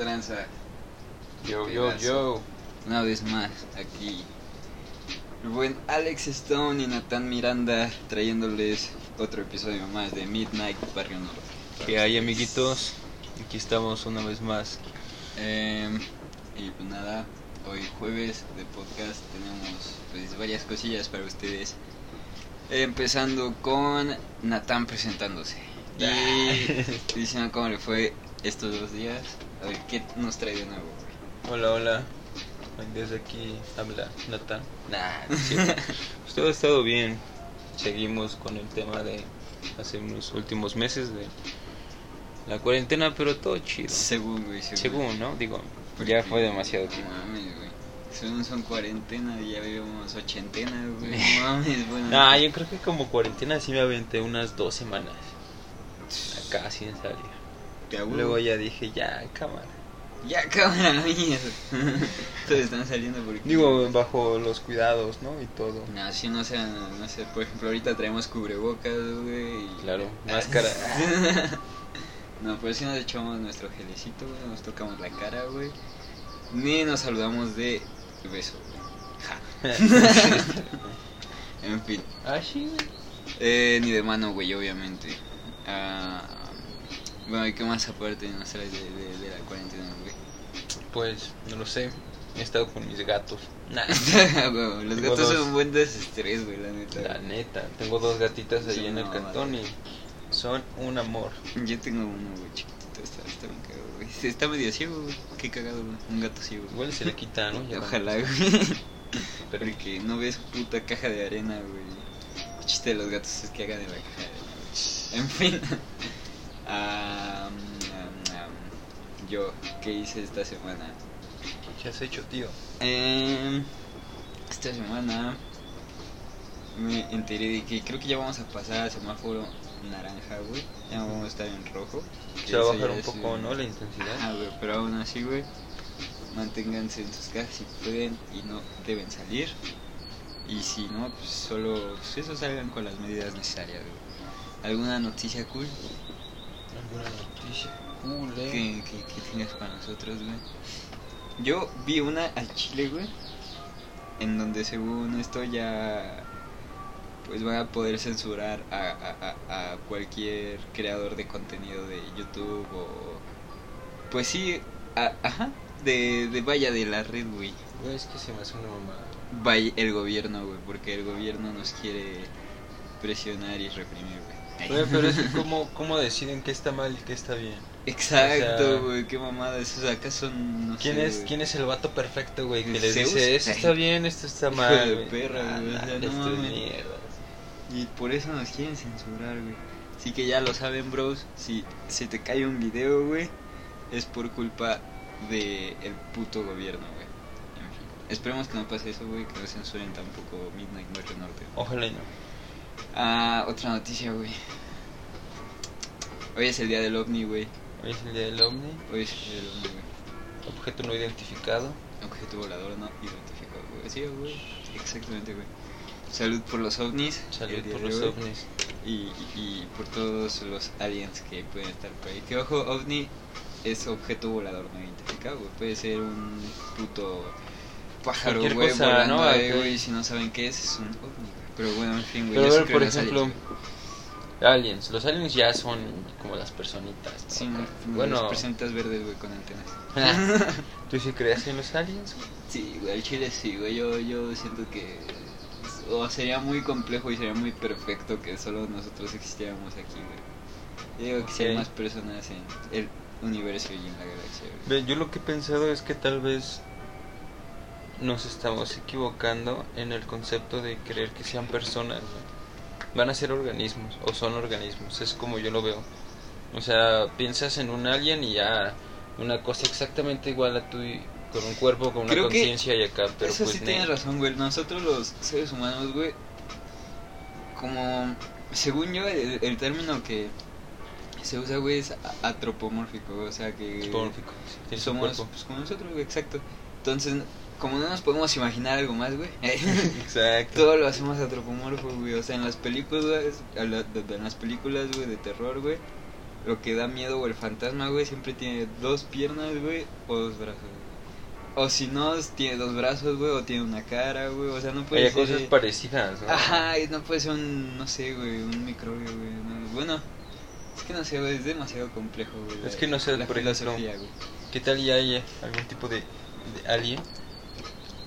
Tranza. Yo, yo, yo. Una vez más, aquí. El buen Alex Stone y Nathan Miranda trayéndoles otro episodio más de Midnight Barrio Norte. ¿Qué hay, amiguitos? Aquí estamos una vez más. Em, y pues nada, hoy jueves de podcast tenemos pues varias cosillas para ustedes. Empezando con Nathan presentándose. Y diciendo cómo le fue estos dos días. A ver, ¿qué nos trae de nuevo? Hola, hola. Desde aquí habla Nathan. Nah. Pues todo ha estado bien. Seguimos con el tema de hace unos últimos meses de la cuarentena, pero todo chido. Según, güey, según. Según, ¿no? Digo, ya fue demasiado tiempo. mames, güey. Según son cuarentena y ya vivimos ochentena, güey. No mames, bueno. Nah, yo creo que como cuarentena sí me aventé unas dos semanas. Acá sin salir. Luego ya dije, ya, cámara. Ya, cámara, la mierda. Todos están saliendo porque. Digo, bajo los cuidados, ¿no? Y todo. No, si no sean, no sé, por ejemplo, ahorita traemos cubrebocas, güey. y- Claro, máscara. no, pero si nos echamos nuestro gelecito, güey, nos tocamos la cara, güey. Ni nos saludamos de beso, güey. Ja. en fin. ah, sí, güey. Eh, ni de mano, güey, obviamente. Ah, bueno, ¿y qué más aparte nos trae de, de, de la cuarentena, güey? Pues, no lo sé. He estado con mis gatos. Nah, Los Tengo gatos dos. son buen desestrés, güey, la neta. la neta. Tengo dos gatitas ahí en el no, cantón y son un amor. Yo tengo uno, güey, chiquitito, está, está bien cagado, güey. Está medio ciego, güey. Qué cagado, güey. Un gato ciego. güey. Igual se le quita, ¿no? Ya Ojalá, güey. Pero Porque no ves puta caja de arena, güey. El chiste de los gatos es que hagan de la caja de arena. güey. En fin. Am. yo, ¿qué hice esta semana? ¿qué has hecho, tío? Em, esta semana me enteré de que creo que ya vamos a pasar al semáforo naranja, güey. Ya vamos a estar en rojo. Se va a bajar un poco, un- ¿no? La intensidad. Ajá, güey, pero aún así, güey, manténganse en sus casas si pueden y no deben salir. Y si no, pues solo pues eso salgan con las medidas necesarias, güey. ¿Alguna noticia cool Alguna noticia cool, eh. que, que, que tengas para nosotros, güey? Yo vi una al chile, güey, en donde según esto ya pues van a poder censurar a, a, a, a cualquier creador de contenido de YouTube o pues sí, a- ajá, de, de vaya de la red, güey. Güey, es que se me hace una mamada. Vaya el gobierno, güey, porque el gobierno nos quiere presionar y reprimir, güey. Güey, pero es que ¿cómo, ¿cómo deciden qué está mal y qué está bien? Exacto, o sea- güey, qué mamada, esos acá son, no ¿Quién sé, es. ¿Quién es el vato perfecto, güey? Que les Zeus. dice, esto está bien, esto está Hijo mal. de güey? perra, Ah, güey, sea, no esto es mames. mierda. Y por eso nos quieren censurar, güey. Así que ya lo saben, bros. Si se te cae un video, güey, es por culpa de el puto gobierno, güey. En fin. Esperemos que no pase eso, güey, que no censuren tampoco Midnight Barrio Norte. Ojalá y no. Ah, otra noticia, güey. Hoy es el día del ovni, güey. Hoy es el día del ovni, Hoy es el día del ovni, güey. objeto no identificado. Objeto volador no identificado, güey. Sí, güey. Exactamente, güey. Salud por los ovnis. Salud por los hoy. ovnis. y, y- por todos los aliens que pueden estar por ahí. Que ojo, ovni es objeto volador no identificado, güey. Puede ser un puto pájaro, güey, volando ¿no? ahí, güey. Si no saben qué es, es un ovni. Pero bueno, en fin, güey. Pero yo a sí ver, por ejemplo, aliens. Los aliens ya son como las personitas. ¿no? Sí, bueno. Las presentes verdes, güey, con antenas. ¿tú sí crees en los aliens? güey? Sí, güey, al chile sí, güey. Yo, yo siento que. O sería muy complejo y sería muy perfecto que solo nosotros existiéramos aquí, güey. Yo digo que si hay más personas en el universo y en la galaxia, güey. Yo lo que he pensado es que tal vez nos estamos equivocando en el concepto de creer que sean personas. Van a ser organismos o son organismos, es como yo lo veo. O sea, piensas en un alien y ya una cosa exactamente igual a tu con un cuerpo, con una Creo conciencia y acá, pero Eso pues sí ne- tienes razón, güey. Nosotros los seres humanos, güey, como, según yo, el, el término que se usa, güey, es atropomórfico, o sea que Antropomórfico, sí, somos pues, como nosotros, güey, exacto. Entonces, como no nos podemos imaginar algo más, güey, Exacto. todo lo hacemos antropomorfo, güey. O sea, en las películas, en las películas, güey, de terror, güey, lo que da miedo o el fantasma, güey, siempre tiene dos piernas, güey, o dos brazos. güey. O si no, tiene dos brazos, güey, o tiene una cara, güey. O sea, no puede Hay ser. cosas parecidas, ¿no? Ajá, y no puede ser un, no sé, güey, un microbio, güey. no. Bueno, es que no sé, güey, es demasiado complejo, güey. Es que no sé, la por ejemplo. ¿Qué tal ya hay algún tipo de, de alien?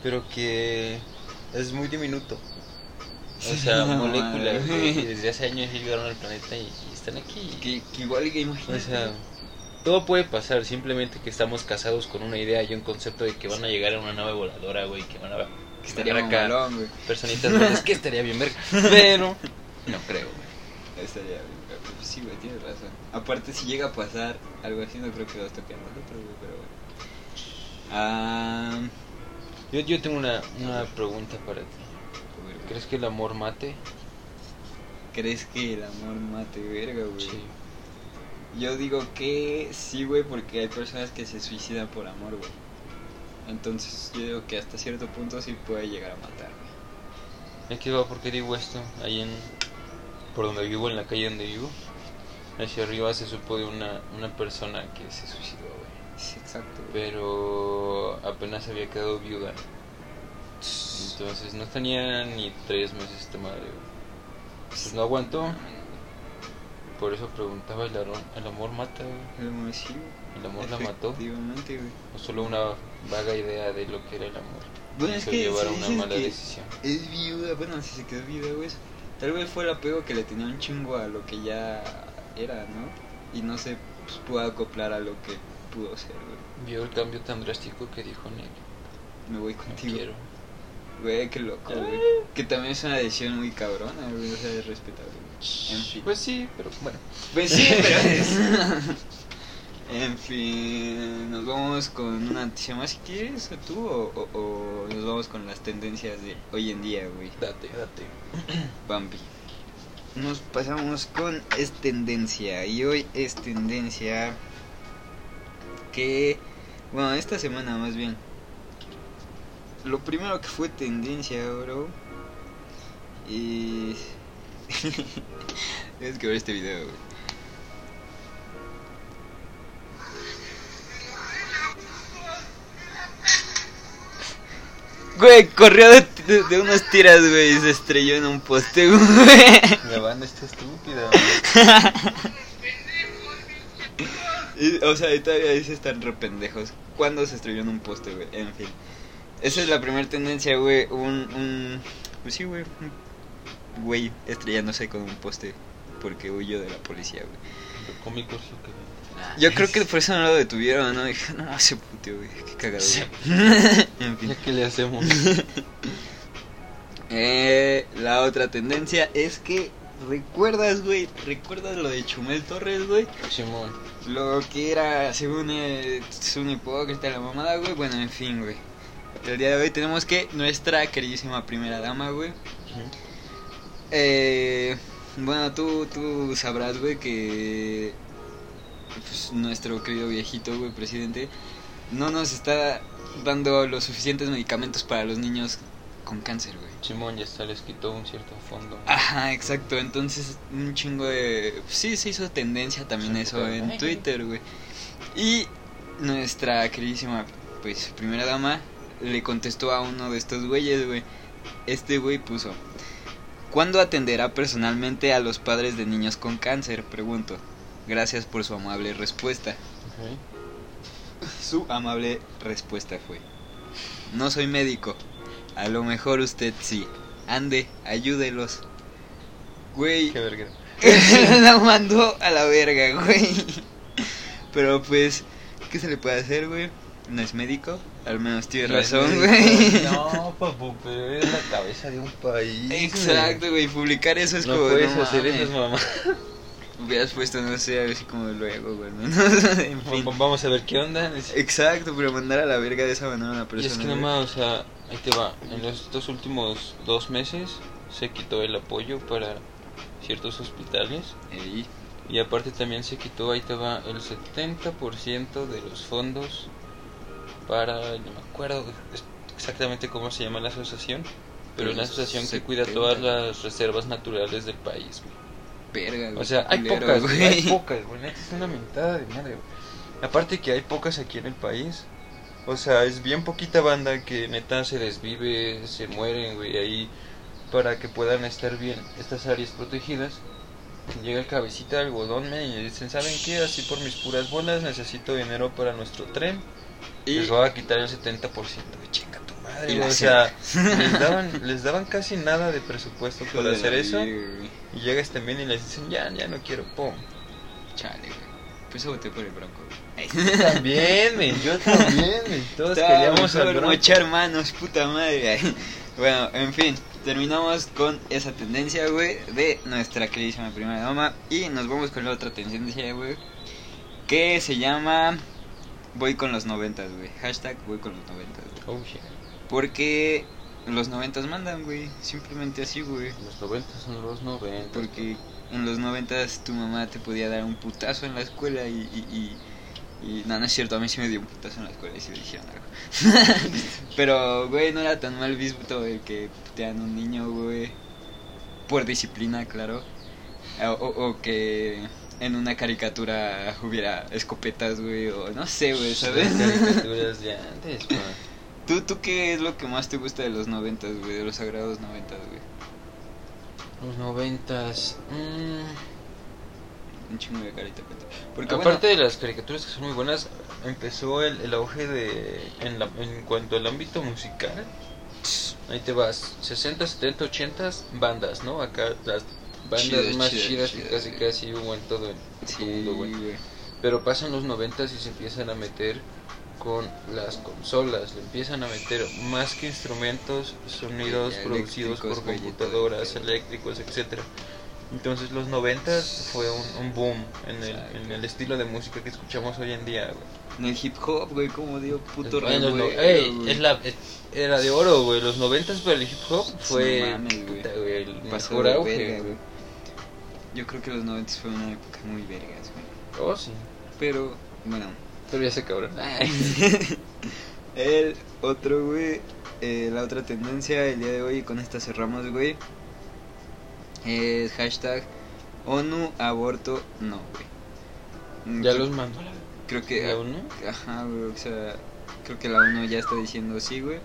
Pero que es muy diminuto. O sea, No, moléculas, que desde hace años llegaron al planeta y, y están aquí. Que, que igual, que imagínate. O sea, todo puede pasar, simplemente que estamos casados con una idea y un concepto de que van a llegar a una nave voladora, güey, que van a que estaría acá güey. personitas verdes, que estaría bien verga. Pero no creo, güey. Estaría bien, sí, güey, tienes razón. Aparte, si llega a pasar algo así, no creo que nos toque a nosotros, güey, pero. Ah. Yo, yo tengo una, una pregunta para ti. ¿Crees que el amor mate? ¿Crees que el amor mate verga, güey? Sí. Yo digo que sí, güey, porque hay personas que se suicidan por amor, güey. Entonces, yo digo que hasta cierto punto sí puede llegar a matar, güey. Aquí va porque digo esto, ahí en por donde vivo, en la calle donde vivo, hacia arriba se supo de una, una persona que se suicidó, exacto. Pero apenas había quedado viuda. Entonces no tenía ni tres meses esta madre. Pues no aguantó. Por eso preguntaba, ¿el, aro- el amor mata, güey? El amor sí. ¿El amor la mató? Efectivamente, güey. ¿O solo una vaga idea de lo que era el amor? Bueno, es que llevar una mala que decisión. Es viuda, bueno, si se quedó viuda, güey. Tal vez fue el apego que le tenía un chingo a lo que ya era, ¿no? Y no se pues, pudo acoplar a lo que pudo ser, güey. Vio el cambio tan drástico que dijo Nick. Me voy No contigo. quiero. Güey, qué loco, güey. Que también es una decisión muy cabrona, güey. O sea, es respetable. En fin. Pues sí, pero bueno. Pues sí, pero es. en fin, nos vamos con una noticia más si quieres, o tú, o, o- o nos vamos con las tendencias de hoy en día, güey. Date, date. Bambi. Nos pasamos con es tendencia y hoy es tendencia que bueno esta semana más bien lo primero que fue tendencia bro y tienes que ver este video güey. Güey, corrió de, de- de unas tiras, güey, y se estrelló en un poste, güey. La banda está estúpida. Y, o sea, y todavía dice están re pendejos. ¿Cuándo se estrelló en un poste, güey? En fin. Esa es la primera tendencia, güey. Un, un. Pues sí, güey. Un güey estrellándose con un poste porque huyó de la policía, güey. Cómico es lo que Yo creo que por eso no lo detuvieron, ¿no? Dije, no, se puteó, güey. Qué cagado. Sí. en fin. Ya que le hacemos. Eh, la otra tendencia es que. ¿Recuerdas, güey? ¿Recuerdas lo de Chumel Torres, güey? Simón. Lo que era, según eh, es un hipócrita la mamada, güey. Bueno, en fin, güey. El día de hoy tenemos que nuestra queridísima primera dama, güey. Eh, bueno, tú, tú sabrás, güey, que pues, nuestro querido viejito, güey, presidente, no nos está dando los suficientes medicamentos para los niños con cáncer, güey. Simón ya hasta les quitó un cierto fondo. Ajá, exacto. Entonces, un chingo de. Sí, se hizo tendencia también eso en Twitter, güey. Y nuestra queridísima, pues, primera dama le contestó a uno de estos güeyes, güey. Este güey puso: ¿Cuándo atenderá personalmente a los padres de niños con cáncer? Pregunto. Gracias por su amable respuesta. Ok. Su amable respuesta fue: No soy médico. A lo mejor usted sí. Ande, ayúdelos. Güey, Qué verga. la mandó a la verga, güey. Pero pues, ¿qué se le puede hacer, güey? No es médico, al menos tiene No es razón, güey. No, papu, pero eres la cabeza de un país. Exacto, güey, publicar eso es No como... puedes no hacer esas mamás. Hubieras puesto, no sé, a ver si como luego, güey. ¿no? en fin. Vamos a ver qué onda. Exacto, pero mandar a la verga de esa manera a una Y persona. es que nomás, o sea, ahí te va. En estos últimos dos meses se quitó el apoyo para ciertos hospitales. Ey, Y aparte también se quitó, ahí te va, el 70% de los fondos para, no me acuerdo exactamente cómo se llama la asociación, pero es una asociación que 70. cuida todas las reservas naturales del país. verga, güey. O sea, hay culero, pocas, güey. Hay pocas, güey. Es una mentada de madre, güey. Aparte que hay pocas aquí en el país. O sea, es bien poquita banda que neta se desvive, se mueren, güey, ahí para que puedan estar bien estas áreas protegidas. Llega el cabecita de algodón, men, y dicen, ¿saben qué? Así por mis puras bolas necesito dinero para nuestro tren. Y Les voy a quitar el 70%, güey, chinga tu madre, Y O sea, les daban, les daban casi nada de presupuesto para de hacer eso. Y llega este men y les dicen, ya, ya no quiero, pum. Chale, güey. Pues voté por el Bronco, güey. También, men, yo también, men. Todos queríamos al Bronco. mochar manos, puta madre. Bueno, en fin, terminamos con esa tendencia, güey, de nuestra queridísima primera dama. Y nos vamos con la otra tendencia, güey, que se llama Voy con los noventas, güey. Hashtag voy con los noventas, güey. Oh, shit. Porque los noventas mandan, güey. Simplemente así, güey. Los 90 son los 90. Porque en los noventas tu mamá te podía dar un putazo en la escuela y... y, y y no, no es cierto, a mí sí me dio un putazo en la escuela y sí le dijeron algo. Pero, güey, no era tan mal visto el que putean a un niño, güey. Por disciplina, claro. O, o- o que en una caricatura hubiera escopetas, güey. O no sé, güey, ¿sabes? Caricaturas de antes. ¿Tú, ¿Tú qué es lo que más te gusta de los noventas, güey? De los sagrados noventas, güey. Los 90 mm, Un chingo de carita. Porque, Aparte bueno, de las caricaturas que son muy buenas, empezó el, el auge de. En, la- en cuanto al ámbito musical. Ahí te vas, 60, 70, 80 bandas, ¿no? Acá las bandas más chidas, que casi casi hubo en todo el sí, mundo, güey. güey. Pero pasan los 90 y se empiezan a meter con las consolas, le empiezan a meter más que instrumentos, sonidos producidos por computadoras, eléctricos, etcétera. Entonces los 90 fue un, un boom en el, en el estilo de música que escuchamos hoy en día, güey. En el hip hop, güey, como digo, puto los no- es la es- era de oro, güey. Los 90 para el hip hop fue No mames, puta, güey, el Pasó mejor auge, verga, güey. Yo creo que los 90 fue una época muy vergas, güey. Oh, sí. Pero, bueno. Se cabrón. el otro, güey, eh, la otra tendencia el día de hoy, con esta cerramos, güey, es hashtag ONU aborto no, güey. Mm, Ya creo- los mandó la Creo que... la ONU. Ajá, güey, o sea, creo que la ONU ya está diciendo sí, güey.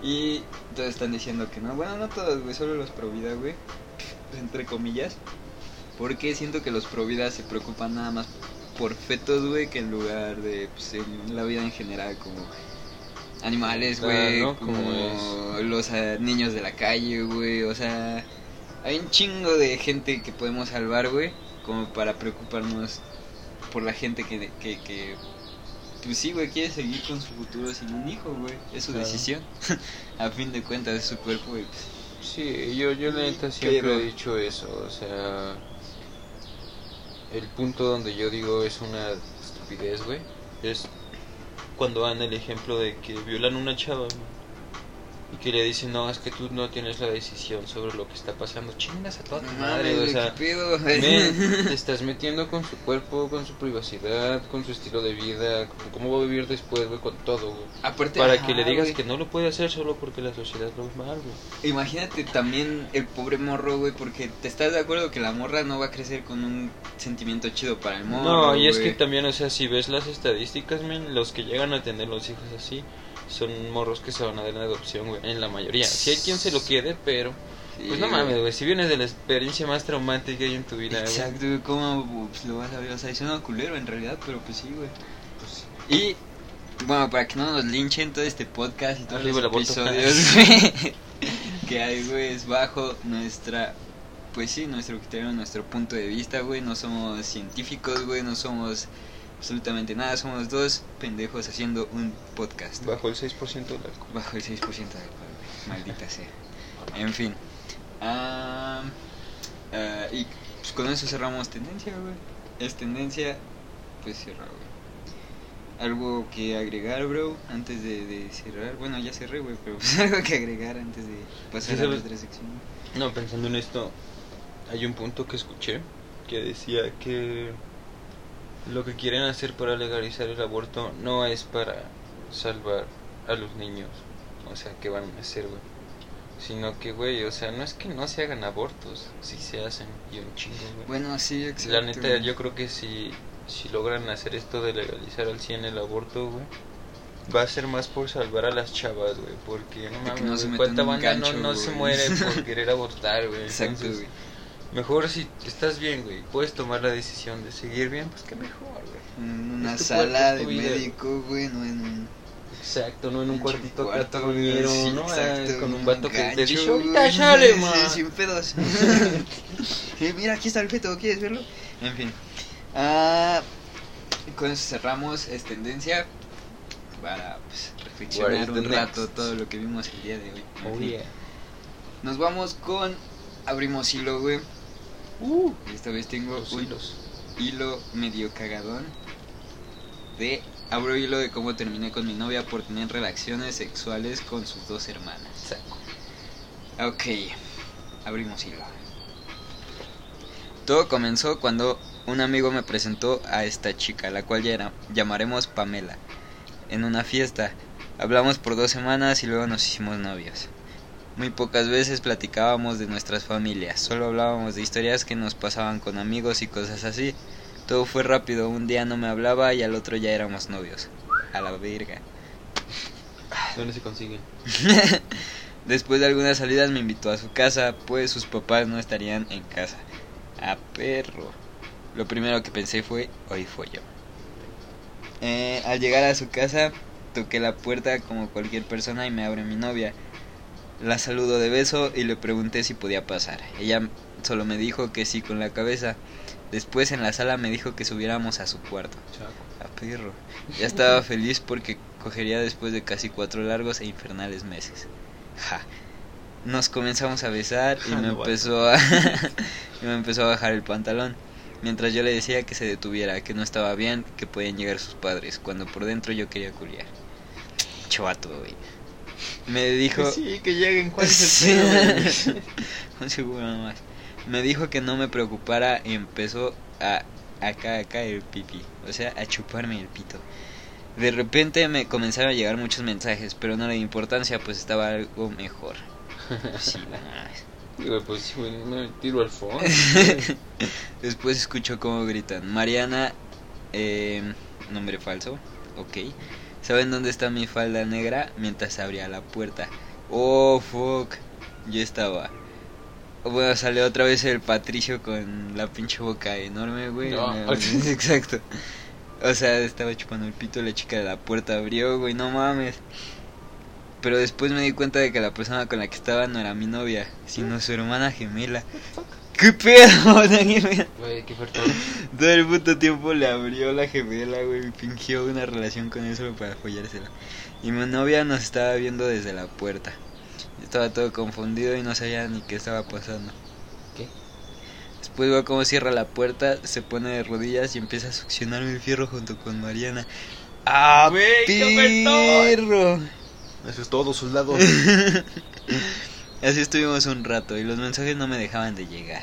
Y todos están diciendo que no. Bueno, no todos, güey, solo los pro vida, güey. Entre comillas. Porque siento que los pro vida se preocupan nada más por fetos, güey, que en lugar de pues, en la vida en general, como animales, Claro, güey, ¿no? como los ah, niños de la calle, güey. O sea, hay un chingo de gente que podemos salvar, güey, como para preocuparnos por la gente que, que, que pues sí, güey, quiere seguir con su futuro sin un hijo, güey. Es su Claro. decisión. A fin de cuentas, es su cuerpo, güey. pues, Sí, yo, yo la neta siempre Pero- he dicho eso, o sea, el punto donde yo digo es una estupidez, güey, es cuando dan el ejemplo de que violan una chava güey, y que le dicen, no, es que tú no tienes la decisión sobre lo que está pasando, chingas a toda tu madre, o sea, men, te estás metiendo con su cuerpo, con su privacidad, con su estilo de vida, con cómo va a vivir después, güey, con todo, güey. Aparte, Para ajá, que le digas güey. que no lo puede hacer solo porque la sociedad lo ve mal, güey. Imagínate también el pobre morro, güey, porque te estás de acuerdo que la morra no va a crecer con un sentimiento chido para el morro. No, y es güey. que también, o sea, si ves las estadísticas, men, los que llegan a tener los hijos así son morros que se van a dar en adopción, güey, en la mayoría. Si hay quien se lo quede, pero Sí, pues no mames, güey, si vienes de la experiencia más traumática que hay en tu vida, güey. Exacto, güey, ¿cómo pues, lo vas a ver? O sea, suena culero en realidad, pero pues sí, güey. Pues, Y, bueno, para que no nos linchen todo este podcast y todos Arriba los episodios, güey, que hay, güey, es bajo nuestra, pues sí, nuestro criterio, nuestro punto de vista, güey. No somos científicos, güey, no somos absolutamente nada. Somos dos pendejos haciendo un podcast. bajo el 6% del alcohol. Bajo el 6% de alcohol, güey. Maldita sea. En fin. Ah, y pues con eso cerramos tendencia, güey. Es tendencia, pues cierra, güey. Algo que agregar, bro, antes de, de cerrar. Bueno, ya cerré, güey, pero pues algo que agregar antes de pasar a la otra sección. No, pensando en esto, hay un punto que escuché que decía que lo que quieren hacer para legalizar el aborto no es para salvar a los niños, o sea, que van a hacer, güey, Sino que, güey, o sea, no es que no se hagan abortos, sí se hacen, y un chingo, güey. Bueno, sí, exacto. La neta, yo creo que si, si logran hacer esto de legalizar al 100 el aborto, güey, va a ser más por salvar a las chavas, güey, porque no mames, no se güey, metan cuánta un banda gancho, no, no se muere por querer abortar, güey. Exacto, Entonces, güey. Mejor si estás bien, güey, puedes tomar la decisión de seguir bien, pues qué mejor, güey. En una sala de vida. médico, güey, no en un... Exacto, no en un cuartito cartonero, sí, ¿no? exacto, Ah, con un vato que te gancho, dice, ahorita sale, sí, ma. Sin pedos. Sí, mira, aquí está el feto, ¿quieres verlo? En fin. Ah, con eso cerramos es tendencia para pues, reflexionar un the rato next? todo lo que vimos el día de hoy. Oh, yeah. Nos vamos con abrimos hilo, güey. Uh, esta vez tengo los un hilos. hilo medio cagadón de abro hilo de cómo terminé con mi novia por tener relaciones sexuales con sus dos hermanas. Ok, abrimos hilo. Todo comenzó cuando un amigo me presentó a esta chica, la cual ya era- llamaremos Pamela, en una fiesta. Hablamos por dos semanas y luego nos hicimos novios. Muy pocas veces platicábamos de nuestras familias, solo hablábamos de historias que nos pasaban con amigos y cosas así. Todo fue rápido, un día no me hablaba y al otro ya éramos novios. A la verga. ¿Dónde se consiguen? Después de algunas salidas me invitó a su casa, pues sus papás no estarían en casa. A perro. Lo primero que pensé fue, hoy fue yo. Eh, al llegar a su casa, toqué la puerta como cualquier persona y me abre mi novia. La saludo de beso y le pregunté si podía pasar. Ella solo me dijo que sí con la cabeza. Después en la sala me dijo que subiéramos a su cuarto. Chaco. A perro. Ya estaba feliz porque cogería después de casi cuatro largos e infernales meses. Ja. Nos comenzamos a besar y me empezó a y me empezó a bajar el pantalón. Mientras yo le decía que se detuviera, que no estaba bien, que podían llegar sus padres, cuando por dentro yo quería culiar. Chavato, güey. Me dijo Sí, que lleguen, ¿cuál es el un segundo. Me dijo que no me preocupara y empezó a acá acá el pipí, o sea, a chuparme el pito. De repente me comenzaron a llegar muchos mensajes, pero no le di importancia, pues estaba algo mejor. Sí, pues me tiro al fondo. Después escucho cómo gritan, Mariana, eh, nombre falso, ok. ¿Saben dónde está mi falda negra? Mientras abría la puerta. Oh, fuck. Yo estaba. Bueno, salió otra vez el Patricio con la pinche boca enorme, güey. No. Exacto. O sea, estaba chupando el pito, la chica de la puerta abrió, güey, no mames. Pero después me di cuenta de que la persona con la que estaba no era mi novia, sino su hermana gemela. ¿Qué pedo? Güey, qué fuerte. Todo el puto tiempo le abrió la gemela, güey, y fingió una relación con él solo para follársela. Y mi novia nos estaba viendo desde la puerta. Estaba todo confundido y no sabía ni qué estaba pasando. ¿Qué? Después veo cómo cierra la puerta, se pone de rodillas y empieza a succionarme el fierro junto con Mariana. ¡Ah, Güey, qué perro! Eso es todo, soldado. Así estuvimos un rato y los mensajes no me dejaban de llegar.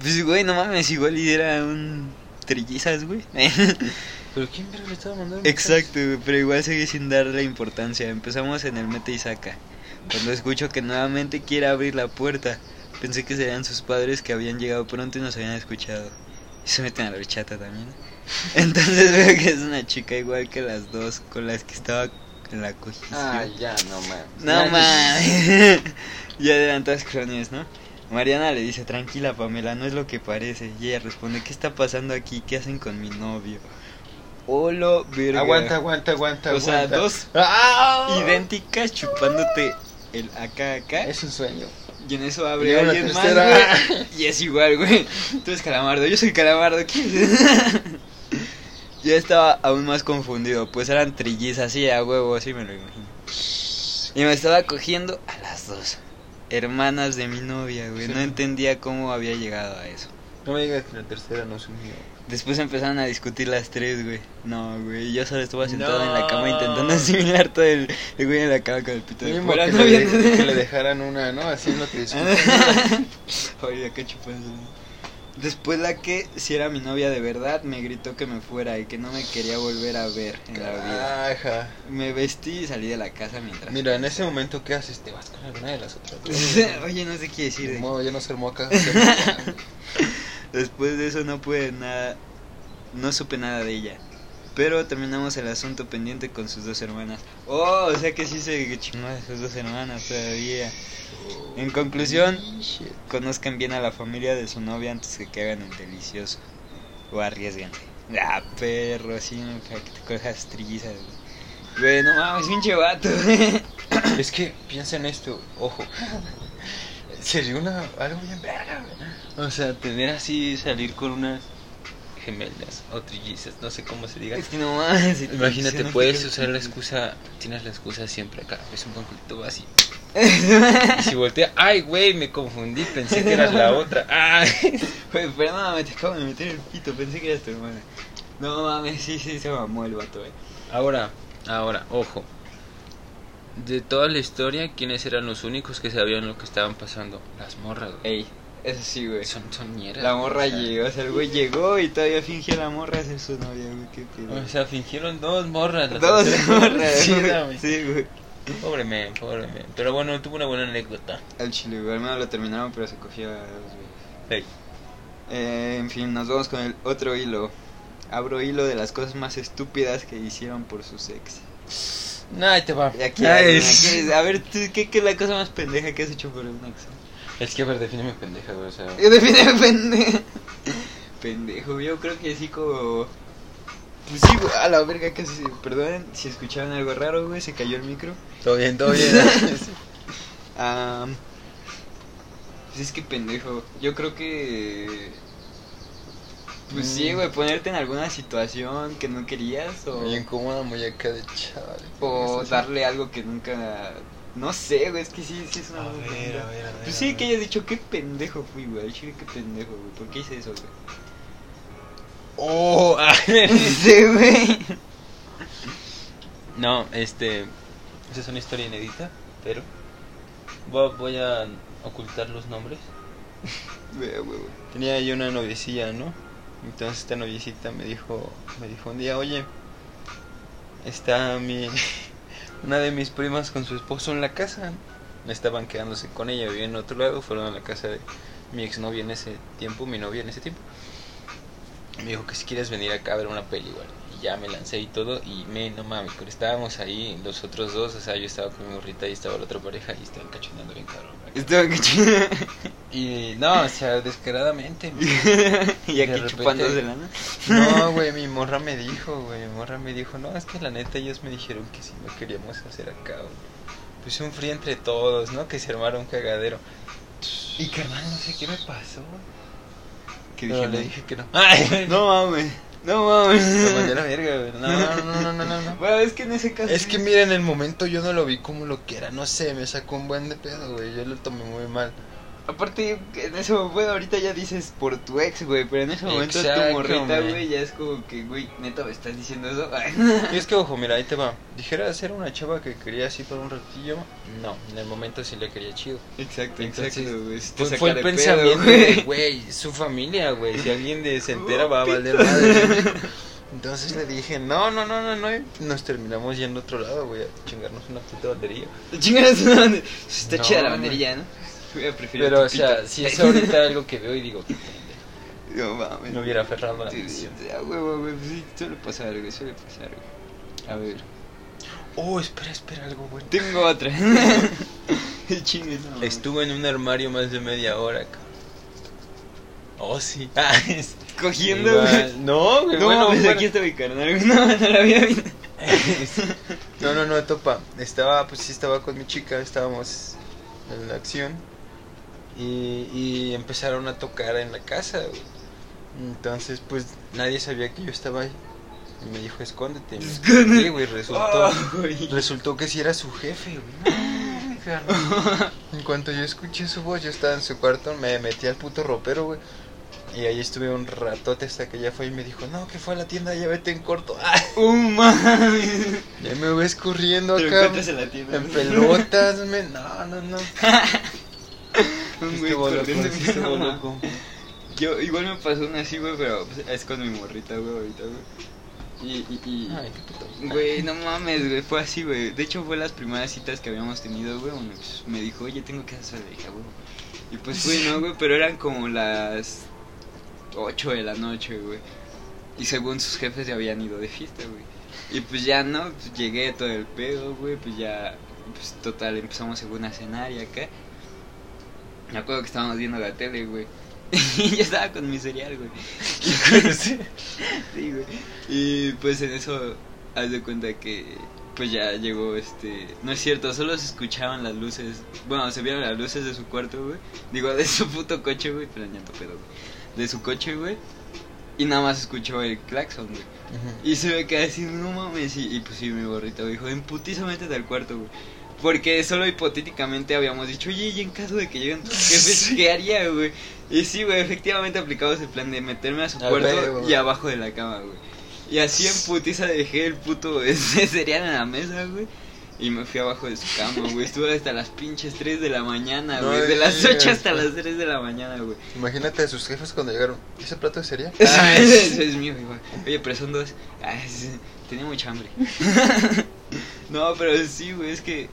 Pues, güey, no mames, igual y era un trillizas, güey. ¿Pero quién verga le estaba mandando? Exacto, güey, pero igual seguí sin darle importancia. Empezamos en el mete y saca. Cuando escucho que nuevamente quiere abrir la puerta, pensé que serían sus padres que habían llegado pronto y nos habían escuchado. Y se meten a la horchata también. Entonces veo que es una chica igual que las dos con las que estaba en la cogición. Ah, ya, no mames. No mames. ya adelantas cronias, ¿no? Mariana le dice, tranquila Pamela, no es lo que parece. Y ella responde, ¿qué está pasando aquí? ¿Qué hacen con mi novio? Holo, verga. Aguanta, aguanta, aguanta, O sea, aguanta. dos ¡Ah! idénticas chupándote el acá acá. Es un sueño. Y en eso abre alguien más, güey. Y es igual, güey. Tú eres calamardo, yo soy calamardo. ¿quién es? ya estaba aún más confundido, pues eran trillizas, así a huevo, así me lo imagino. Y me estaba cogiendo a las dos. Hermanas de mi novia, güey. Sí. No entendía cómo había llegado a eso. No me digas que la tercera no es un mío. Después empezaron a discutir las tres, güey. No, güey. Yo solo estaba sentado en la cama intentando asimilar todo el, el güey en la cama con el pito de fuera. que, ¿no? le, Viendo- que le dejaran una, ¿no? Así en lo que discuten. Oye, acá chupando. Después la que, si era mi novia de verdad, me gritó que me fuera y que no me quería volver a ver en la vida. Ajá. Me vestí y salí de la casa mientras... Mira, en ese momento, ¿qué haces? Te vas con alguna de las otras. Oye, no sé qué decir. De- modo, ya no se armó acá. Después de eso no pude nada, no supe nada de ella. Pero terminamos el asunto pendiente con sus dos hermanas. Oh, o sea que sí se chingó a sus dos hermanas todavía. En conclusión, conozcan bien a la familia de su novia antes de que hagan el delicioso. O arriesguen. Ah, perro, así no, para que te cojas trizas. güey. No mames, pinche vato. Es que piensa en esto, ojo. Sería una, algo bien verga. O sea, tener así, salir con unas gemelas o trillizas, no sé cómo se diga. es que no te Imagínate, puedes usar la excusa, tienes la excusa siempre acá, ves un conflicto así. Y si voltea, ay, güey, me confundí, pensé que eras la otra. Ay. Güey, perdóname, te acabo de meter el pito, pensé que eras tu hermana. No mames, sí, sí, se mamó el vato, eh. Ahora, ahora, ojo. De toda la historia, ¿quiénes eran los únicos que sabían lo que estaban pasando? Las morras, güey. Ey, eso sí, güey. Son, son ñeras, La morra o sea, llegó, o sea, el güey llegó y todavía fingió la morra ser su novia, güey, qué pedo. O sea, fingieron dos morras. la Dos morras, Sí, güey. Sí, güey. Pobre men, pobre men. Pero bueno, tuvo una buena anécdota. Al chile, güey, al menos lo terminaron, pero se cogió a dos, güey. Hey. Eh, en fin, nos vamos con el otro hilo. Abro hilo de las cosas más estúpidas que hicieron por su ex. No, ahí te va. Aquí, Ay, aquí- aquí- a ver, ¿tú, ¿qué, ¿qué es la cosa más pendeja que has hecho por un ex? Es que a ver, defíneme pendeja, güey. O sea, Yo define pendejo. Pendejo, yo creo que así como. Pues sí, güey, a la verga casi. Perdonen si escucharon algo raro, güey, se cayó el micro. todo bien, todo bien. Pues es que pendejo. Yo creo que. Pues sí, Mm. güey, ponerte en alguna situación que no querías o. Muy incómoda, muy acá de chaval. O darle algo que nunca. No sé, güey, es que sí, sí es una. A ver, pendeja. a ver, a ver, Pues sí, ver. que hayas dicho, qué pendejo fui, güey. al Chile, qué pendejo, güey. ¿Por qué hice eso, güey? Oh, a ver. Sí, güey. No, este. Esa es una historia inédita, pero. Voy, voy a ocultar los nombres. Tenía yo una noviecilla, ¿no? Entonces esta noviecita me dijo, me dijo un día, oye, está mi, una de mis primas con su esposo en la casa. Estaban quedándose con ella, vivían en otro lado, fueron a la casa de mi exnovia en ese tiempo, mi novia en ese tiempo. Me dijo que si quieres venir acá a ver una peli, igual. Y ya me lancé y todo, y me, no mames, pero estábamos ahí, los otros dos, o sea, yo estaba con mi morrita y estaba la otra pareja y estaban cachonando bien cabrón. Estaba que chido. Y no, o sea, descaradamente. y De aquí repente- chupándose la No, güey, mi morra me dijo, güey, mi morra me dijo, no, es que la neta ellos me dijeron que si no queríamos hacer acá, güey. Pues un frío entre todos, ¿no? Que se armara un cagadero. Y carnal, no sé qué me pasó, güey. Que Pero dije, le dije que no. Ay, No mames. No mames. A la verga, güey. No, no, no, no, no, no. Bueno, es que en ese caso. Es que mira, en el momento yo no lo vi como lo que era, no sé, me sacó un buen de pedo, güey. Yo lo tomé muy mal. Aparte, en ese bueno, ahorita ya dices por tu ex, güey. Pero en ese momento Exacto, tu morrita, güey, ya es como que, güey, neta, ¿me estás diciendo eso? Y es que, ojo, mira, ahí te va. Dijera ser una chava que quería así por un ratillo. No, en el momento sí le quería chido. exacto, Entonces, exacto, güey. Te Fue, fue el de pedo, güey. de, güey, su familia, güey. Si alguien de se entera va a valer madre. Entonces le dije, no, no, no, no, no. y Nos terminamos yendo a otro lado, güey, a chingarnos una puta batería. Chingadas, no, está No, chida la banderilla, ¿no? Preferir Pero, o sea, si es ahorita algo que veo y digo. No mames. Me hubiera aferrado a la Sí, decisión. sí, suele pasar, suele pasar, güey. A ver. Oh, espera, espera, algo bueno. Tengo otra. Chingues, no. Estuve en un armario más de media hora, cabrón. Oh, sí. Ah, es- Cogiendo, Igual-. No, güey, No bueno, mames, bueno. aquí está mi carnal. No, no la había visto. no, no, no, topa. Estaba, pues sí, estaba con mi chica, estábamos en la acción. Y, y empezaron a tocar en la casa, güey. Entonces, pues nadie sabía que yo estaba ahí. Y me dijo, escóndete. Y güey, resultó, Ah, resultó que sí era su jefe, güey. En cuanto yo escuché su voz, yo estaba en su cuarto, me metí al puto ropero, güey. Y ahí estuve un ratote hasta que ella fue y me dijo, no, que fue a la tienda, ya vete en corto. Ay, ya me ves corriendo acá. en la tienda. En pelotas, me... No, no, no. Un güey corriendo, loco. Yo, igual me pasó una así, güey, pero pues, es con mi morrita, güey, ahorita, güey. Y, y, y... Ay, qué puto. Güey, no mames, güey, fue así, güey. De hecho, fue las primeras citas que habíamos tenido, güey, donde pues, me dijo, oye, tengo que hacer de hija, güey. Y pues fui, ¿no, güey? Pero eran como las 8 de la noche, güey. Y según sus jefes ya habían ido de fiesta, güey. Y pues ya, ¿no? Pues llegué todo el pedo, güey, pues ya, pues total, empezamos según a cenar y acá. Me acuerdo que estábamos viendo la tele, güey. Y yo estaba con mi cereal, güey. Sí. Sí, güey. Y pues en eso, haz de cuenta que pues ya llegó este... No es cierto, solo se escuchaban las luces. Bueno, se vieron las luces de su cuarto, güey. Digo, de su puto coche, güey. No pedo, güey. De su coche, güey. Y nada más escuchó el claxon, güey. Y se me queda así, no mames. Y, y pues sí, mi borrito dijo, emputizamente del cuarto, güey. Porque solo hipotéticamente habíamos dicho, oye, y en caso de que lleguen tus jefes, ¿qué haría, güey? Y sí, güey, efectivamente aplicamos el plan de meterme a su A cuarto ver, güey. y abajo de la cama, güey. Y así en putiza dejé el puto ese cereal en la mesa, güey. Y me fui abajo de su cama, güey. Estuve hasta las pinches 3 de la mañana, No güey. de las digas, 8 hasta güey. las 3 de la mañana, güey. Imagínate a sus jefes cuando llegaron. ¿Ese plato de cereal? Ah, ese es mío, igual. Oye, pero son dos. Ah, tenía mucha hambre. no, pero sí, güey, es que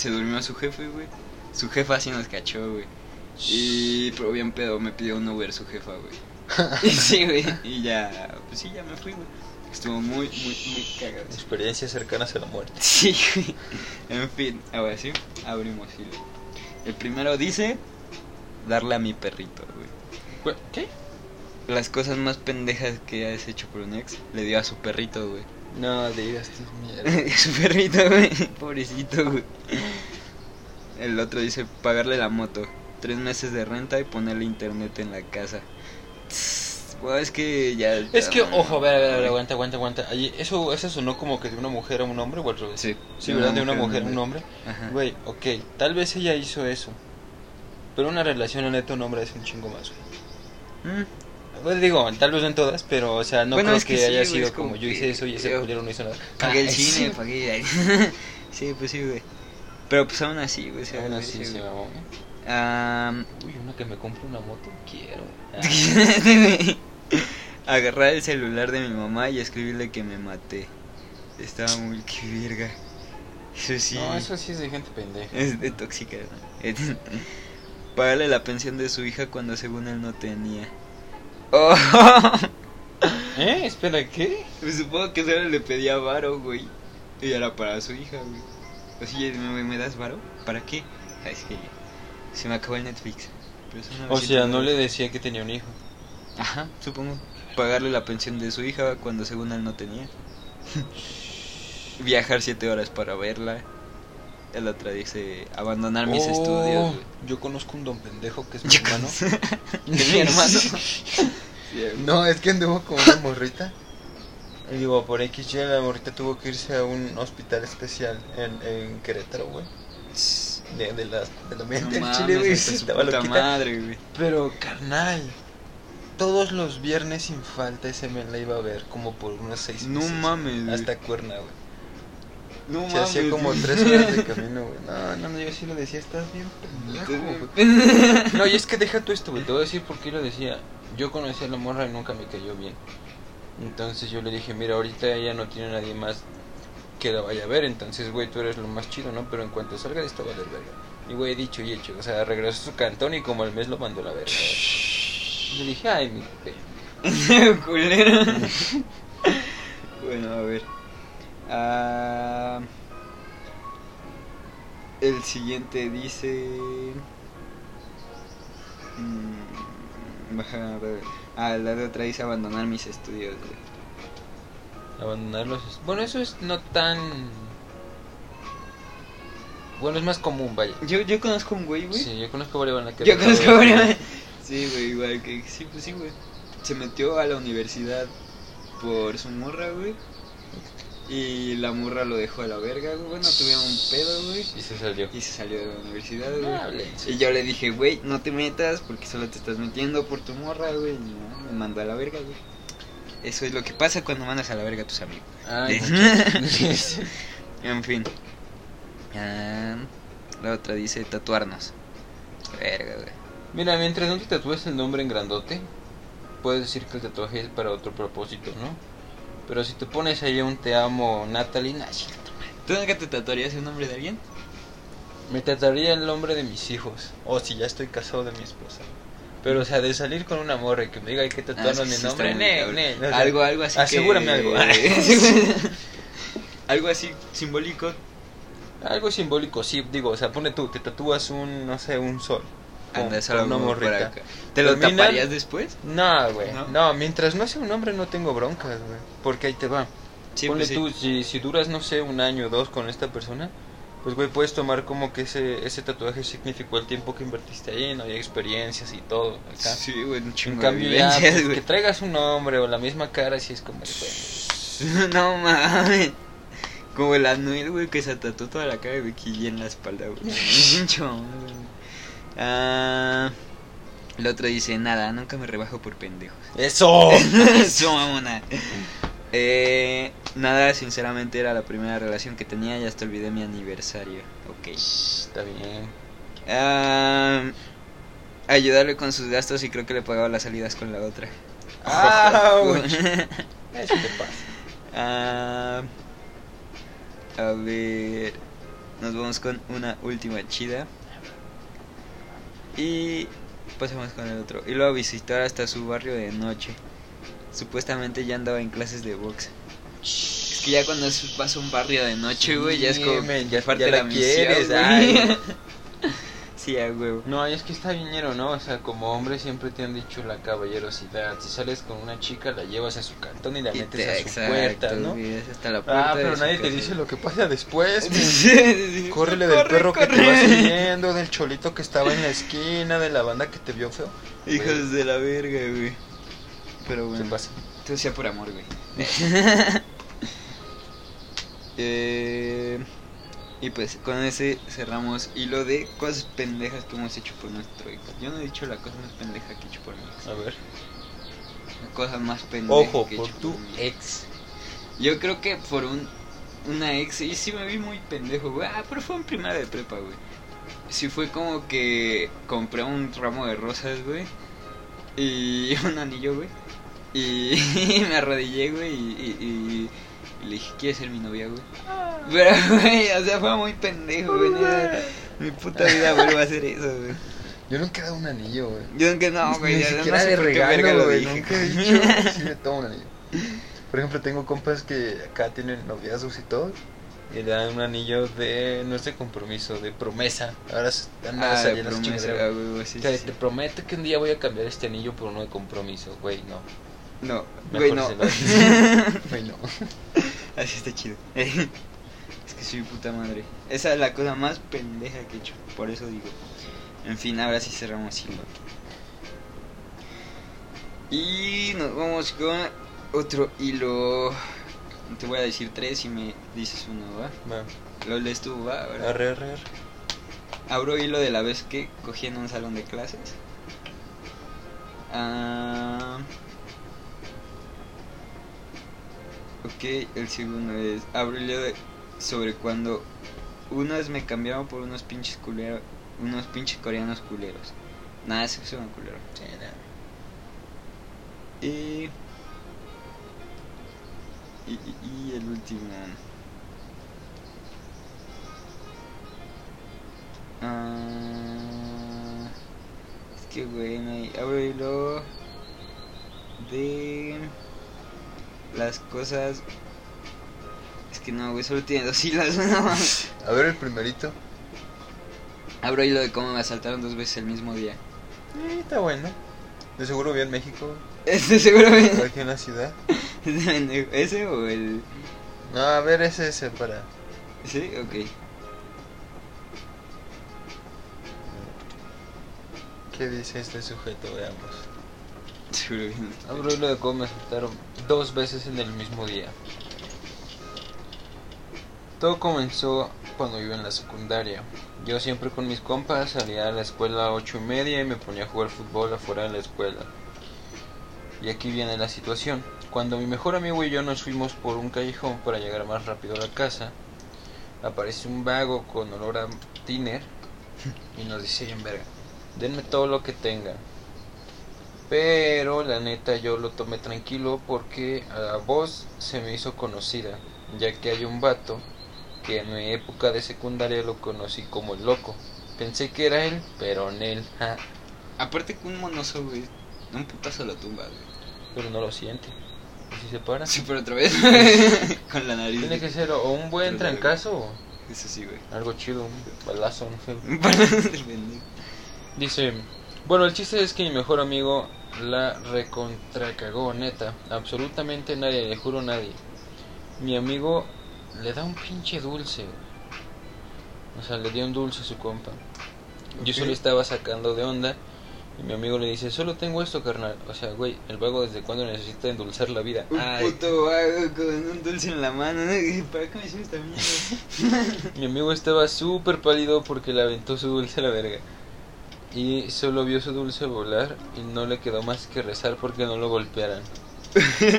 se durmió su jefe, güey. Su jefa así nos cachó, güey. Y, pero bien pedo, me pidió un Uber su jefa, güey. Y sí, güey. Y ya, pues sí, ya me fui, güey. Estuvo muy, muy, muy cagado. Experiencias cercanas a la muerte. Sí, güey. En fin, ahora sí, abrimos hilo. El primero dice darle a mi perrito, güey. ¿Qué? Las cosas más pendejas que has hecho por un ex, le dio a su perrito, güey. No digas tus mierdas. su perrito, güey. Pobrecito, güey. El otro dice pagarle la moto. Tres meses de renta y ponerle internet en la casa. Es que ya. Es que, ojo, a ver, a ver, aguanta, aguanta, aguanta. Allí, eso, eso sonó como que de una mujer a un hombre o al revés. Sí, Sí, ¿verdad? De una mujer a un hombre. Güey, ok, tal vez ella hizo eso. Pero una relación a neta un hombre es un chingo más, güey. Mm. Pues digo, tal vez no en todas, pero, o sea, no Bueno, creo es que, que sí, haya güey, sido como como yo que- hice eso y ese culero no hizo nada. Pagué el Ay, cine, sí. pagué. sí, pues sí, güey. Pero pues aún así, güey. Aún así se mamó. Am, Uy, una que me compre una moto, quiero. Agarrar el celular de mi mamá y escribirle que me maté. Estaba muy que verga. Eso sí. No, eso sí es de gente pendeja. Es de tóxica, ¿no? Pagarle la pensión de su hija cuando según él no tenía. Oh, ¿Eh? Espera, ¿qué? pues supongo que solo le pedía varo, güey. Y era para su hija, güey. Así, ¿me, me das varo? ¿Para qué? Es que se me acabó el Netflix. Pero O sea, no le decía que tenía un hijo. Ajá, supongo. Pagarle la pensión de su hija cuando según él no tenía. Viajar siete horas para verla. El otra dice abandonar mis Oh, estudios. Yo conozco un don pendejo que es mi hermano. De mi hermano. No, es que anduvo con una morrita. Y digo, por X la morrita tuvo que irse a un hospital especial en, en Querétaro, güey. De, de la, de la mente No del Chile, güey. mames, Estaba puta madre, güey. Pero, carnal, todos los viernes sin falta ese men la iba a ver como por unos seis No meses. mames, güey. Hasta Cuerna, güey. No Se hacía mames, como tres horas de camino, güey. No, no, no, yo sí lo decía, estás bien pendejo, güey. No, y es que deja tú esto, güey. Te voy a decir por qué lo decía. Yo conocí a la morra y nunca me cayó bien. Entonces yo le dije, mira, ahorita ella no tiene nadie más que la vaya a ver. Entonces, güey, tú eres lo más chido, ¿no? Pero en cuanto salga de esta va a valer verga. Y, güey, dicho y hecho. O sea, regresó a su cantón y como al mes lo mandó a la verga. Le dije, ay, mi. Culero. bueno, a ver. Ah, el siguiente dice. A la de otra dice abandonar mis estudios. güey. Abandonarlos. es- Bueno, eso es no tan. Bueno, es más común, vaya. Yo, yo conozco un güey, güey. Sí, yo conozco a a Yo conozco a. Sí, güey, igual que. Sí, pues sí, güey. Se metió a la universidad por su morra, güey. Y la morra lo dejó a la verga, güey. Bueno, tuvieron un pedo, güey. Y se salió. Y se salió de la universidad, güey. sí. Y yo le dije, güey, no te metas porque solo te estás metiendo por tu morra, güey. No, me mandó a la verga, güey. Eso es lo que pasa cuando mandas a la verga a tus amigos. Ay, Sí. En fin. Ah, la otra dice tatuarnos. Verga, güey. Mira, mientras no te tatúes el nombre en grandote, puedes decir que el tatuaje es para otro propósito, ¿no? Pero si te pones ahí un te amo, Natalie, chinga tu madre. ¿Tú nunca te tatuarías el nombre de alguien? me tatuaría el nombre de mis hijos. O si ya estoy casado de mi esposa. Pero, o sea, de salir con una morra y que me diga hay que Ah, tatuarnos es que mi nombre, ne, ne, o sea, algo, algo así. asegúrame que- algo. algo así simbólico. Algo simbólico, sí, digo, o sea, pone tú, te tatúas un, no sé, un sol. Con- Anda, con solo una morrita. ¿Te lo Terminan- taparías después? No, güey, ¿No? ¿No? mientras no sea un hombre no tengo broncas, güey. Porque ahí te va. Sí, Ponle pues sí. tú, si, si duras, no sé, un año o dos con esta persona, pues, güey, puedes tomar como que ese, ese tatuaje significó el tiempo que invertiste ahí, ¿no? Y experiencias y todo, acá. Sí, güey, un En chingo de cambio, ya, vivencias, pues, que traigas un nombre o la misma cara, si es como de, güey, No mames. Como el Anuel, güey, que se tatuó toda la cara de Becky G en la espalda, güey. Ah, el otro dice, nada, nunca me rebajo por pendejos. ¡Eso! Eso, mamona. Eh, nada, sinceramente era la primera relación que tenía y hasta olvidé mi aniversario. Ok. Está bien. Ah, ayudarle con sus gastos y creo que le pagaba las salidas con la otra. Eso te pasa. Ah, a ver, nos vamos con una última chida. Y pasamos con el otro. Y luego a visitar hasta su barrio de noche. Supuestamente ya andaba en clases de box. Es que ya cuando es- vas a un barrio de noche, güey, ya es como men, ya- parte ya la la misión, quieres, güey. ay. sí, a huevo. No, es que está viñero, ¿no? O sea, como hombre siempre te han dicho la caballerosidad. Si sales con una chica, la llevas a su cantón y la Y metes te- a su exacto, puerta, ¿no? güey, hasta la puerta Ah, pero nadie te dice lo que pasa después. Córrele del Corre, perro que te va siguiendo, del cholito que estaba en la esquina, de la banda que te vio feo. Hijos de la verga, güey. Pero ¿Qué bueno. pasa? Todo sea por amor, güey. eh, y pues con ese cerramos hilo de cosas pendejas que hemos hecho por nuestro ex. Yo no he dicho la cosa más pendeja que he hecho por mi ex. A ver. La cosa más pendeja Ojo, que he por hecho tu por mi ex. Yo creo que por un una ex, y sí me vi muy pendejo, güey. Ah, pero fue en primera de prepa, güey. Sí fue como que compré un ramo de rosas, güey. Y un anillo, güey. Y me arrodillé, güey. Y, y- y- y le dije, ¿quieres ser mi novia, güey? Pero, güey, o sea, fue muy pendejo, güey. Mi puta vida vuelvo a hacer eso, güey. Yo nunca he dado un anillo, güey. Yo nunca no, güey. Ni ya siquiera no sé de regalo, lo güey. Nunca he dicho, sí me tomo un anillo. Por ejemplo, tengo compas que acá tienen noviazgos y todo. Y le dan un anillo de, no es de compromiso, de promesa. Ahora están Ah, allá las chingaderas. güey, sí, O sea, sí, te prometo que un día voy a cambiar este anillo por uno de compromiso, güey, no. No, güey, no. Güey, no. Así está chido. es que soy puta madre. Esa es la cosa más pendeja que he hecho. Por eso digo. En fin, ahora sí cerramos hilo. Y nos vamos con otro hilo. Te voy a decir tres y me dices uno, ¿va? Va. Lo lees tú, ¿va? Ahora. Arre, arre, arre. Abro hilo de la vez que cogí en un salón de clases. Ah, ok, el segundo es. Hilo de, sobre cuando unas me cambiaron por unos pinches culeros. Unos pinches coreanos culeros. Nada, eso es un culero. Sí, no. Y, y, y- el último. Ah, es que, güey, el hilo de las cosas. Es que no, güey, solo tiene dos hilos. no. A ver el primerito. Abro hilo de cómo me asaltaron dos veces el mismo día. Eh, está bueno. De seguro vi en México, Este seguramente. aquí en la ciudad. ¿Ese o el.? No, a ver, ese es el para. Sí, ok. ¿Qué dice este sujeto? Veamos. Abro lo de cómo me asaltaron dos veces en el mismo día. Todo comenzó cuando iba en la secundaria. Yo siempre con mis compas salía a la escuela a ocho y media y me ponía a jugar fútbol afuera de la escuela. Y aquí viene la situación. Cuando mi mejor amigo y yo nos fuimos por un callejón para llegar más rápido a la casa, aparece un vago con olor a tiner y nos dice en verga, denme todo lo que tengan. Pero la neta yo lo tomé tranquilo porque a la voz se me hizo conocida, ya que hay un vato que en mi época de secundaria lo conocí como el loco. Pensé que era él, pero en él, ja, Aparte que un monoso, güey, un putazo lo tumba, güey. pero no lo siente. ¿Y si se para? Sí, pero otra vez. Con la nariz. Tiene que ser o un buen Pero- trancazo o Eso sí, güey. algo chido, un balazo, no sé. Del pendejo. Dice, bueno, el chiste es que mi mejor amigo la recontracagó, neta. Absolutamente nadie, le juro nadie. Mi amigo le da un pinche dulce. O sea, le dio un dulce a su compa. Yo solo estaba sacando de onda. Y mi amigo le dice, solo tengo esto, carnal. O sea, güey, el vago desde cuándo necesita endulzar la vida. Un Ay, puto vago con un dulce en la mano. Mi amigo estaba súper pálido porque le aventó su dulce a la verga. Y solo vio su dulce volar y no le quedó más que rezar porque no lo golpearan.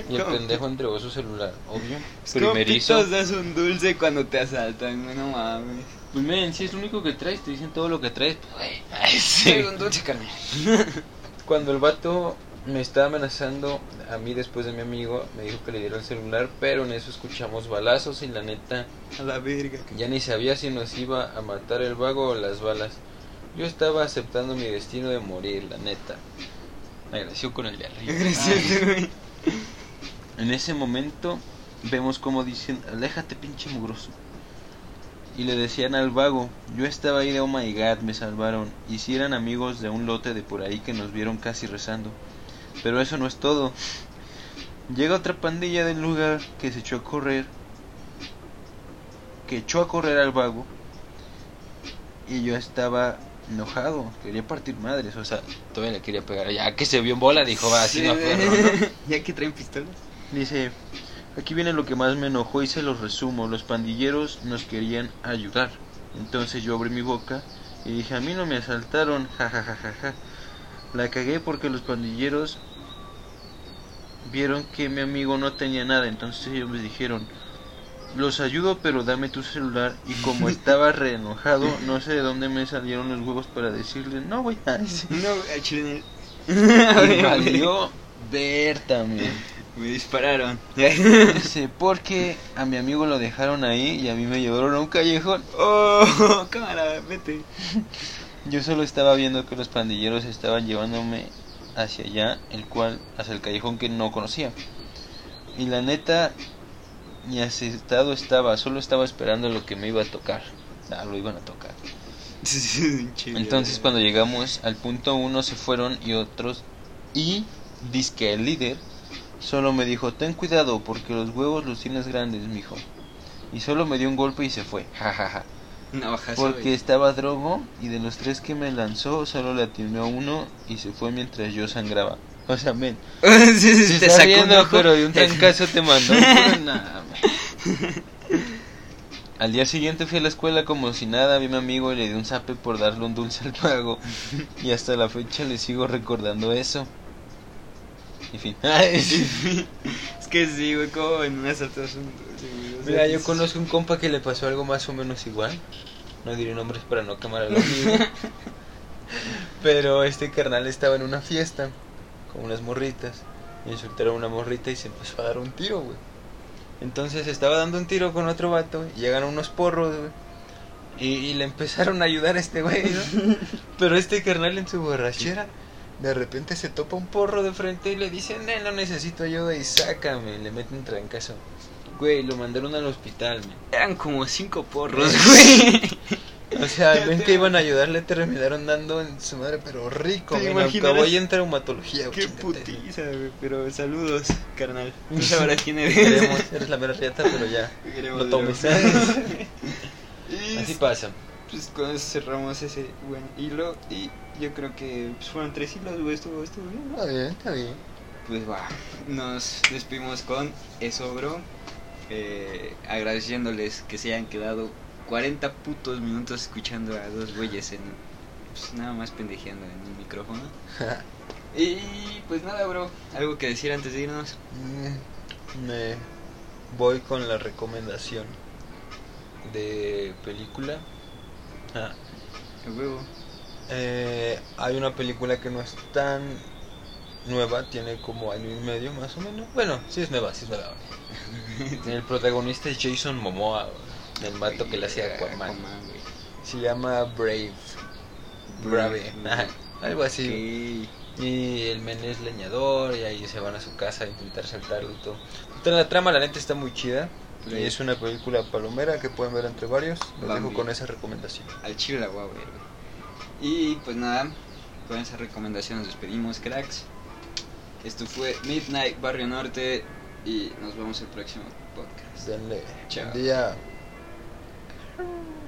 Y el ¿Cómo? pendejo entregó su celular, obvio. ¿Cómo Primerizo. pitos das un dulce cuando te asaltan? No mames. Pues men, si es lo único que traes, te dicen todo lo que traes. pues. Ay, sí. un dulce, carnal. Cuando el vato me estaba amenazando a mí después de mi amigo, me dijo que le diera el celular, pero en eso escuchamos balazos y la neta A la verga. Ya ni sabía si nos iba a matar el vago o las balas. Yo estaba aceptando mi destino de morir, la neta. Me agradeció con el de arriba. En ese momento vemos como dicen, aléjate pinche mugroso. Y le decían al vago, yo estaba ahí de oh my god, me salvaron. Y si eran amigos de un lote de por ahí que nos vieron casi rezando. Pero eso no es todo. Llega otra pandilla del lugar que se echó a correr. Que echó a correr al vago. Y yo estaba enojado, quería partir madres, o sea, todavía le quería pegar. Ya que se vio en bola, dijo, va, así Sí, no perro, ¿no? Ya que traen pistolas. Dice, aquí viene lo que más me enojó y se los resumo. Los pandilleros nos querían ayudar. Entonces yo abrí mi boca y dije, a mí no me asaltaron, jajajajaja. La cagué porque los pandilleros vieron que mi amigo no tenía nada. Entonces ellos me dijeron, los ayudo pero dame tu celular. Y como estaba re enojado, no sé de dónde me salieron los huevos para decirle, no güey. No, a chile. Y valió ver también. Me dispararon. Dice, porque a mi amigo lo dejaron ahí y a mí me llevaron a un callejón. oh, cámara, vete. Yo solo estaba viendo que los pandilleros estaban llevándome hacia allá, el cual, hacia el callejón que no conocía. Y la neta, ni asustado estaba, solo estaba esperando lo que me iba a tocar. Ah, lo iban a tocar. Entonces cuando llegamos al punto uno se fueron y otros y que el líder solo me dijo ten cuidado porque los huevos los tienes grandes mijo y solo me dio un golpe y se fue jajaja porque estaba drogo y de los tres que me lanzó solo le atinó uno y se fue mientras yo sangraba o sea men Sí, sí, se te está sacó un riendo ojo. pero de un trancazo te mandó men. Al día siguiente fui a la escuela como si nada, vi a mi amigo y le di un zape por darle un dulce al pago. Y hasta la fecha le sigo recordando eso. En fin. Es que sí, güey, como en un asalto es un dulce, güey, Mira, yo conozco un compa que le pasó algo más o menos igual. No diré nombres para no quemar al amigo. Pero este carnal estaba en una fiesta con unas morritas. Insultaron a una morrita y se empezó a dar un tiro, güey. Entonces estaba dando un tiro con otro vato. Y llegaron unos porros, güey. Y, y le empezaron a ayudar a este güey, ¿no? Pero este carnal en su borrachera, de repente se topa un porro de frente y le dice, no, no necesito ayuda y sácame. Le mete un trancazo. Güey, lo mandaron al hospital, man. Eran como cinco porros, güey. O sea, ven te- que iban a ayudarle, terminaron dando en su madre, pero rico. ¿Te men, imaginas? Acabó en traumatología. Qué chíngate. putiza, güey. Pero saludos, carnal. Tú sabrás quién eres. Queremos, eres la mera riata, pero ya. Queremos Lo tomes. Así pasa. pues con eso cerramos ese buen hilo. Y yo creo que pues, fueron tres hilos, güey. Estuvo, estuvo bien. Está bien, está bien. Pues va, nos despedimos con eso, bro. Eh, agradeciéndoles que se hayan quedado 40 putos minutos escuchando a dos güeyes en. Pues nada más pendejeando en un micrófono. Y pues nada, bro. ¿Algo que decir antes de irnos? Mm, Me voy con la recomendación de película. Ah, El huevo. Eh, hay una película que no es tan nueva, tiene como año y medio más o menos. Bueno, sí es nueva, sí es nueva. el protagonista es Jason Momoa, el mato que le hacía Aquaman. Se llama Brave. Brave. Ajá, algo así. Y el men es leñador y ahí se van a su casa a intentar saltarlo y todo. La trama la neta está muy chida. Y Brave. es una película palomera que pueden ver entre varios. Los dejo con esa recomendación. Al chile la voy a ver, güey. Y pues nada, con esa recomendación nos despedimos, cracks. Esto fue Midnight Barrio Norte y nos vemos el próximo podcast. Denle. Chao. Buen día. Hmm.